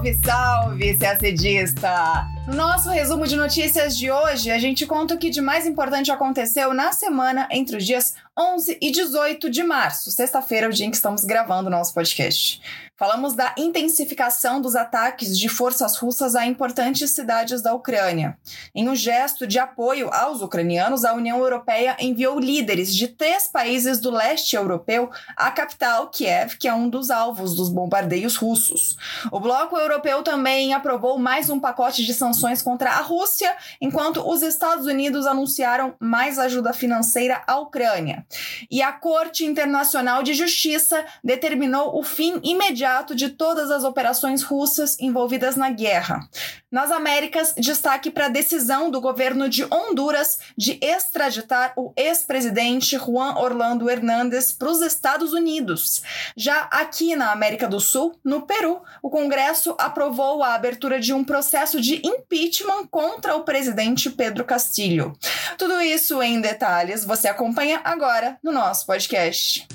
Salve, salve, CACDista! No nosso resumo de notícias de hoje, a gente conta o que de mais importante aconteceu na semana entre os dias 11 e 18 de março, sexta-feira, o dia em que estamos gravando o nosso podcast. Falamos da intensificação dos ataques de forças russas a importantes cidades da Ucrânia. Em um gesto de apoio aos ucranianos, a União Europeia enviou líderes de três países do leste europeu à capital, Kiev, que é um dos alvos dos bombardeios russos. O bloco europeu também aprovou mais um pacote de sanções contra a Rússia, enquanto os Estados Unidos anunciaram mais ajuda financeira à Ucrânia. E a Corte Internacional de Justiça determinou o fim imediato de todas as operações russas envolvidas na guerra. Nas Américas, destaque para a decisão do governo de Honduras de extraditar o ex-presidente Juan Orlando Hernández para os Estados Unidos. Já aqui na América do Sul, no Peru, o Congresso aprovou a abertura de um processo de impeachment contra o presidente Pedro Castilho. Tudo isso em detalhes você acompanha agora no nosso podcast.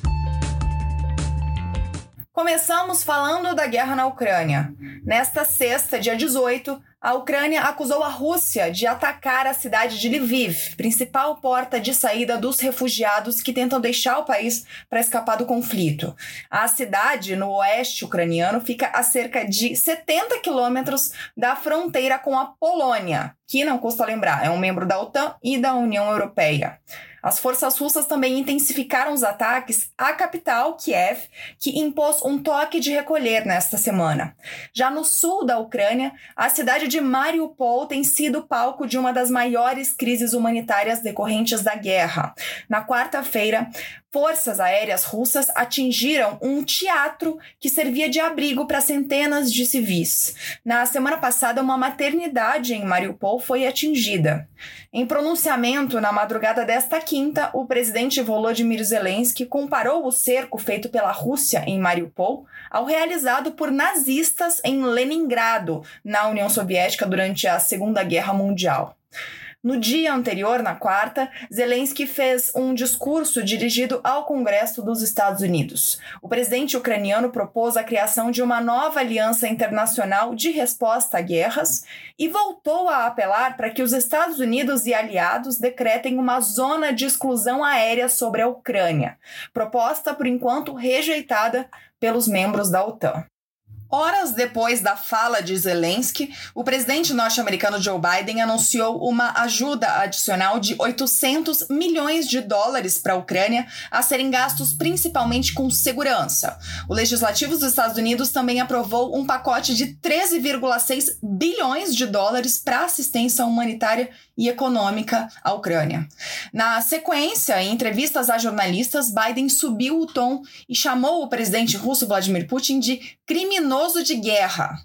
Começamos falando da guerra na Ucrânia. Nesta sexta, dia 18, a Ucrânia acusou a Rússia de atacar a cidade de Lviv, principal porta de saída dos refugiados que tentam deixar o país para escapar do conflito. A cidade, no oeste ucraniano, fica a cerca de 70 quilômetros da fronteira com a Polônia, que, não custa lembrar, é um membro da OTAN e da União Europeia. As forças russas também intensificaram os ataques à capital, Kiev, que impôs um toque de recolher nesta semana. Já no sul da Ucrânia, a cidade de Mariupol tem sido palco de uma das maiores crises humanitárias decorrentes da guerra. Na quarta-feira, forças aéreas russas atingiram um teatro que servia de abrigo para centenas de civis. Na semana passada, uma maternidade em Mariupol foi atingida. Em pronunciamento na madrugada desta quinta, o presidente Volodymyr Zelensky comparou o cerco feito pela Rússia em Mariupol ao realizado por nazistas em Leningrado, na União Soviética, durante a Segunda Guerra Mundial. No dia anterior, na quarta, Zelensky fez um discurso dirigido ao Congresso dos Estados Unidos. O presidente ucraniano propôs a criação de uma nova aliança internacional de resposta a guerras e voltou a apelar para que os Estados Unidos e aliados decretem uma zona de exclusão aérea sobre a Ucrânia, proposta por enquanto rejeitada pelos membros da OTAN. Horas depois da fala de Zelensky, o presidente norte-americano Joe Biden anunciou uma ajuda adicional de 800 milhões de dólares para a Ucrânia a serem gastos principalmente com segurança. O legislativo dos Estados Unidos também aprovou um pacote de 13,6 bilhões de dólares para assistência humanitária e econômica à Ucrânia. Na sequência, em entrevistas a jornalistas, Biden subiu o tom e chamou o presidente russo Vladimir Putin de criminoso de guerra.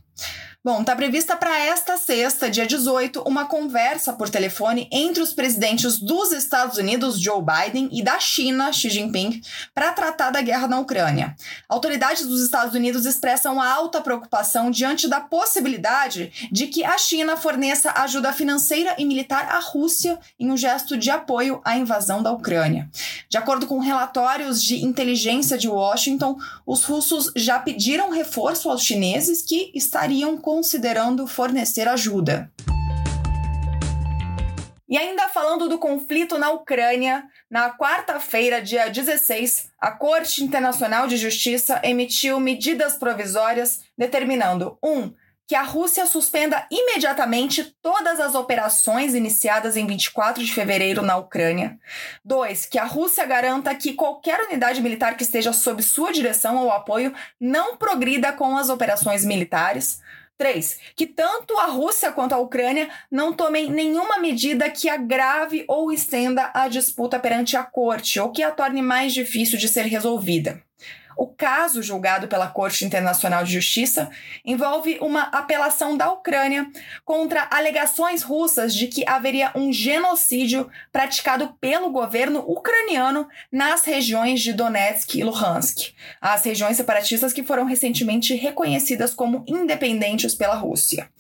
Bom, está prevista para esta sexta, dia 18, uma conversa por telefone entre os presidentes dos Estados Unidos, Joe Biden, e da China, Xi Jinping, para tratar da guerra na Ucrânia. Autoridades dos Estados Unidos expressam alta preocupação diante da possibilidade de que a China forneça ajuda financeira e militar à Rússia em um gesto de apoio à invasão da Ucrânia. De acordo com relatórios de inteligência de Washington, os russos já pediram reforço aos chineses que estariam considerando fornecer ajuda. E ainda falando do conflito na Ucrânia, na quarta-feira, dia 16, a Corte Internacional de Justiça emitiu medidas provisórias determinando 1. Um, que a Rússia suspenda imediatamente todas as operações iniciadas em 24 de fevereiro na Ucrânia. 2. Que a Rússia garanta que qualquer unidade militar que esteja sob sua direção ou apoio não progrida com as operações militares. 3. Que tanto a Rússia quanto a Ucrânia não tomem nenhuma medida que agrave ou estenda a disputa perante a corte ou que a torne mais difícil de ser resolvida. O caso julgado pela Corte Internacional de Justiça envolve uma apelação da Ucrânia contra alegações russas de que haveria um genocídio praticado pelo governo ucraniano nas regiões de Donetsk e Luhansk, as regiões separatistas que foram recentemente reconhecidas como independentes pela Rússia.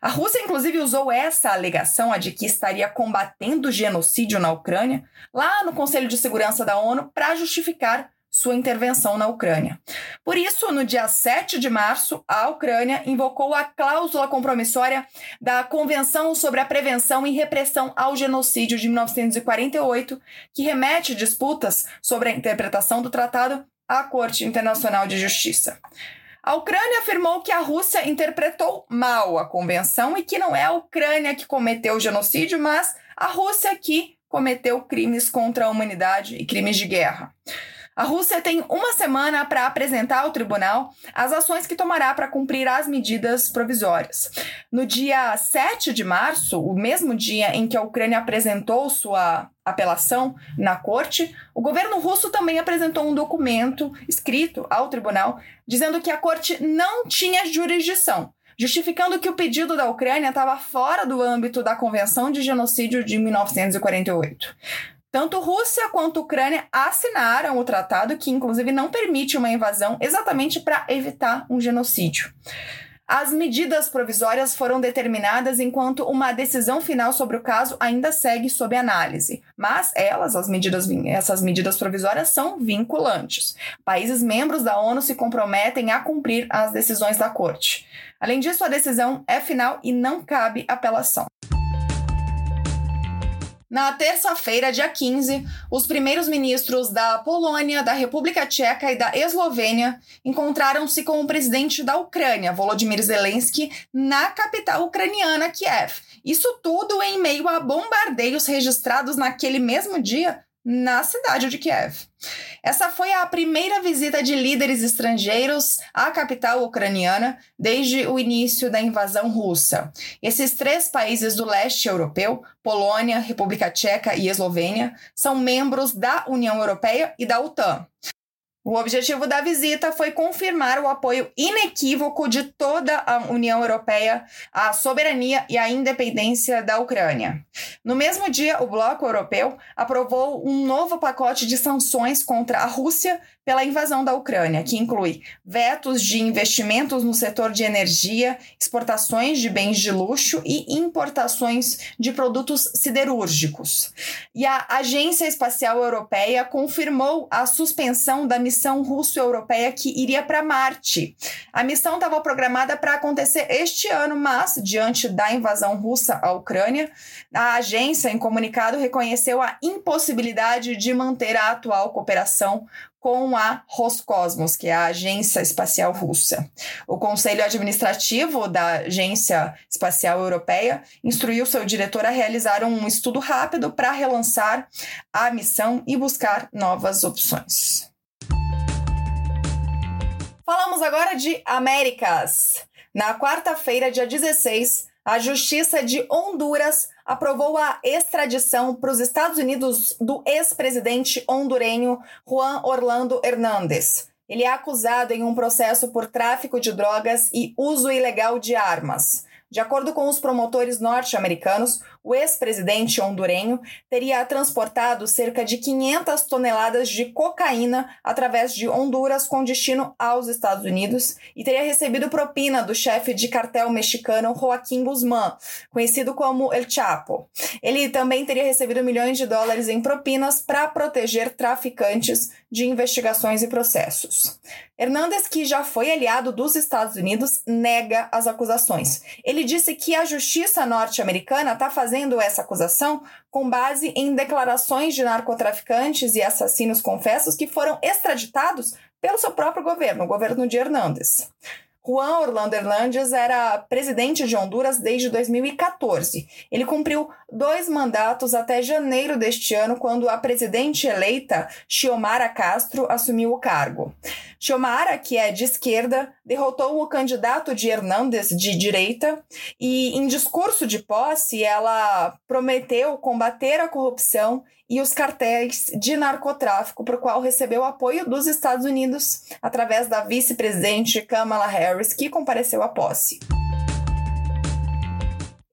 A Rússia, inclusive, usou essa alegação, a de que estaria combatendo genocídio na Ucrânia, lá no Conselho de Segurança da ONU, para justificar sua intervenção na Ucrânia. Por isso, no dia 7 de março, a Ucrânia invocou a cláusula compromissória da Convenção sobre a Prevenção e Repressão ao Genocídio de 1948, que remete disputas sobre a interpretação do tratado à Corte Internacional de Justiça. A Ucrânia afirmou que a Rússia interpretou mal a convenção e que não é a Ucrânia que cometeu o genocídio, mas a Rússia que cometeu crimes contra a humanidade e crimes de guerra. A Rússia tem uma semana para apresentar ao tribunal as ações que tomará para cumprir as medidas provisórias. No dia 7 de março, o mesmo dia em que a Ucrânia apresentou sua apelação na corte, o governo russo também apresentou um documento escrito ao tribunal dizendo que a corte não tinha jurisdição justificando que o pedido da Ucrânia estava fora do âmbito da Convenção de Genocídio de 1948. Tanto Rússia quanto Ucrânia assinaram o tratado, que inclusive não permite uma invasão exatamente para evitar um genocídio. As medidas provisórias foram determinadas enquanto uma decisão final sobre o caso ainda segue sob análise, mas elas, as medidas, essas medidas provisórias, são vinculantes. Países membros da ONU se comprometem a cumprir as decisões da Corte. Além disso, a decisão é final e não cabe apelação. Na terça-feira, dia 15, os primeiros ministros da Polônia, da República Tcheca e da Eslovênia encontraram-se com o presidente da Ucrânia, Volodymyr Zelensky, na capital ucraniana, Kiev. Isso tudo em meio a bombardeios registrados naquele mesmo dia na cidade de Kiev. Essa foi a primeira visita de líderes estrangeiros à capital ucraniana desde o início da invasão russa. Esses três países do leste europeu, Polônia, República Tcheca e Eslovênia, são membros da União Europeia e da OTAN. O objetivo da visita foi confirmar o apoio inequívoco de toda a União Europeia à soberania e à independência da Ucrânia. No mesmo dia, o Bloco Europeu aprovou um novo pacote de sanções contra a Rússia pela invasão da Ucrânia, que inclui vetos de investimentos no setor de energia, exportações de bens de luxo e importações de produtos siderúrgicos. E a Agência Espacial Europeia confirmou a suspensão da missão russo-europeia que iria para Marte. A missão estava programada para acontecer este ano, mas, diante da invasão russa à Ucrânia, a agência, em comunicado, reconheceu a impossibilidade de manter a atual cooperação com a Roscosmos, que é a Agência Espacial Russa. O Conselho Administrativo da Agência Espacial Europeia instruiu seu diretor a realizar um estudo rápido para relançar a missão e buscar novas opções. Falamos agora de Américas. Na quarta-feira, dia 16, a Justiça de Honduras aprovou a extradição para os Estados Unidos do ex-presidente hondurenho Juan Orlando Hernández. Ele é acusado em um processo por tráfico de drogas e uso ilegal de armas. De acordo com os promotores norte-americanos, o ex-presidente hondurenho teria transportado cerca de 500 toneladas de cocaína através de Honduras com destino aos Estados Unidos e teria recebido propina do chefe de cartel mexicano Joaquim Guzmán, conhecido como El Chapo. Ele também teria recebido milhões de dólares em propinas para proteger traficantes de investigações e processos. Hernandes, que já foi aliado dos Estados Unidos, nega as acusações. Ele disse que a justiça norte-americana está fazendo fazendo essa acusação com base em declarações de narcotraficantes e assassinos confessos que foram extraditados pelo seu próprio governo, o governo de Hernandes. Juan Orlando Hernandes era presidente de Honduras desde 2014. Ele cumpriu dois mandatos até janeiro deste ano, quando a presidente eleita Xiomara Castro assumiu o cargo. Xiomara, que é de esquerda, derrotou o candidato de Hernandes de direita e, em discurso de posse, ela prometeu combater a corrupção e os cartéis de narcotráfico, por qual recebeu apoio dos Estados Unidos através da vice-presidente Kamala Harris, que compareceu à posse.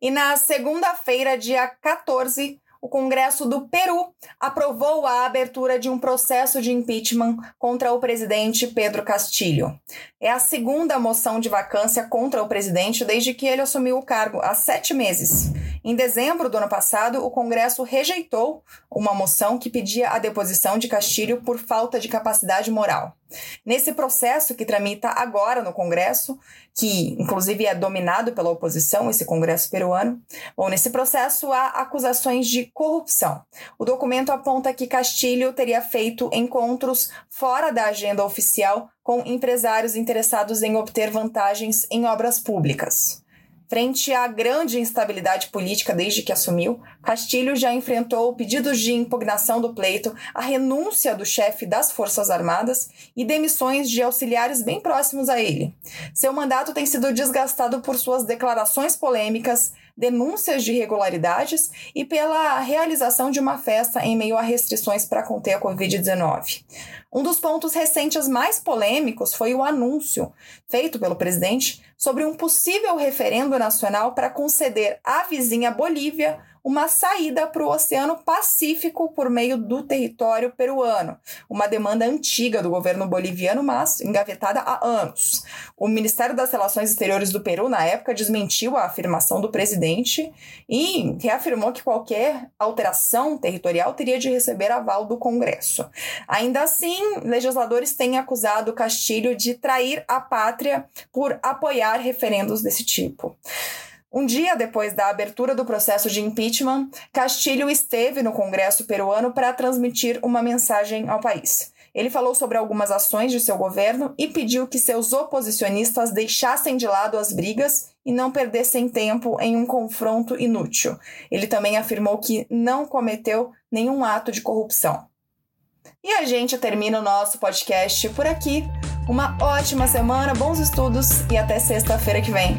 E na segunda-feira, dia 14, o Congresso do Peru aprovou a abertura de um processo de impeachment contra o presidente Pedro Castilho. É a segunda moção de vacância contra o presidente desde que ele assumiu o cargo, há sete meses. Em dezembro do ano passado, o Congresso rejeitou uma moção que pedia a deposição de Castilho por falta de capacidade moral. Nesse processo que tramita agora no Congresso, que inclusive é dominado pela oposição, esse Congresso peruano, bom, nesse processo há acusações de corrupção. O documento aponta que Castilho teria feito encontros fora da agenda oficial com empresários interessados em obter vantagens em obras públicas. Frente à grande instabilidade política desde que assumiu, Castilho já enfrentou pedidos de impugnação do pleito, a renúncia do chefe das Forças Armadas e demissões de auxiliares bem próximos a ele. Seu mandato tem sido desgastado por suas declarações polêmicas, denúncias de irregularidades e pela realização de uma festa em meio a restrições para conter a Covid-19. Um dos pontos recentes mais polêmicos foi o anúncio feito pelo presidente sobre um possível referendo nacional para conceder à vizinha Bolívia uma saída para o Oceano Pacífico por meio do território peruano, uma demanda antiga do governo boliviano, mas engavetada há anos. O Ministério das Relações Exteriores do Peru, na época, desmentiu a afirmação do presidente e reafirmou que qualquer alteração territorial teria de receber aval do Congresso. Ainda assim, legisladores têm acusado Castilho de trair a pátria por apoiar referendos desse tipo. Um dia depois da abertura do processo de impeachment, Castilho esteve no Congresso peruano para transmitir uma mensagem ao país. Ele falou sobre algumas ações de seu governo e pediu que seus oposicionistas deixassem de lado as brigas e não perdessem tempo em um confronto inútil. Ele também afirmou que não cometeu nenhum ato de corrupção. E a gente termina o nosso podcast por aqui. Uma ótima semana, bons estudos e até sexta-feira que vem.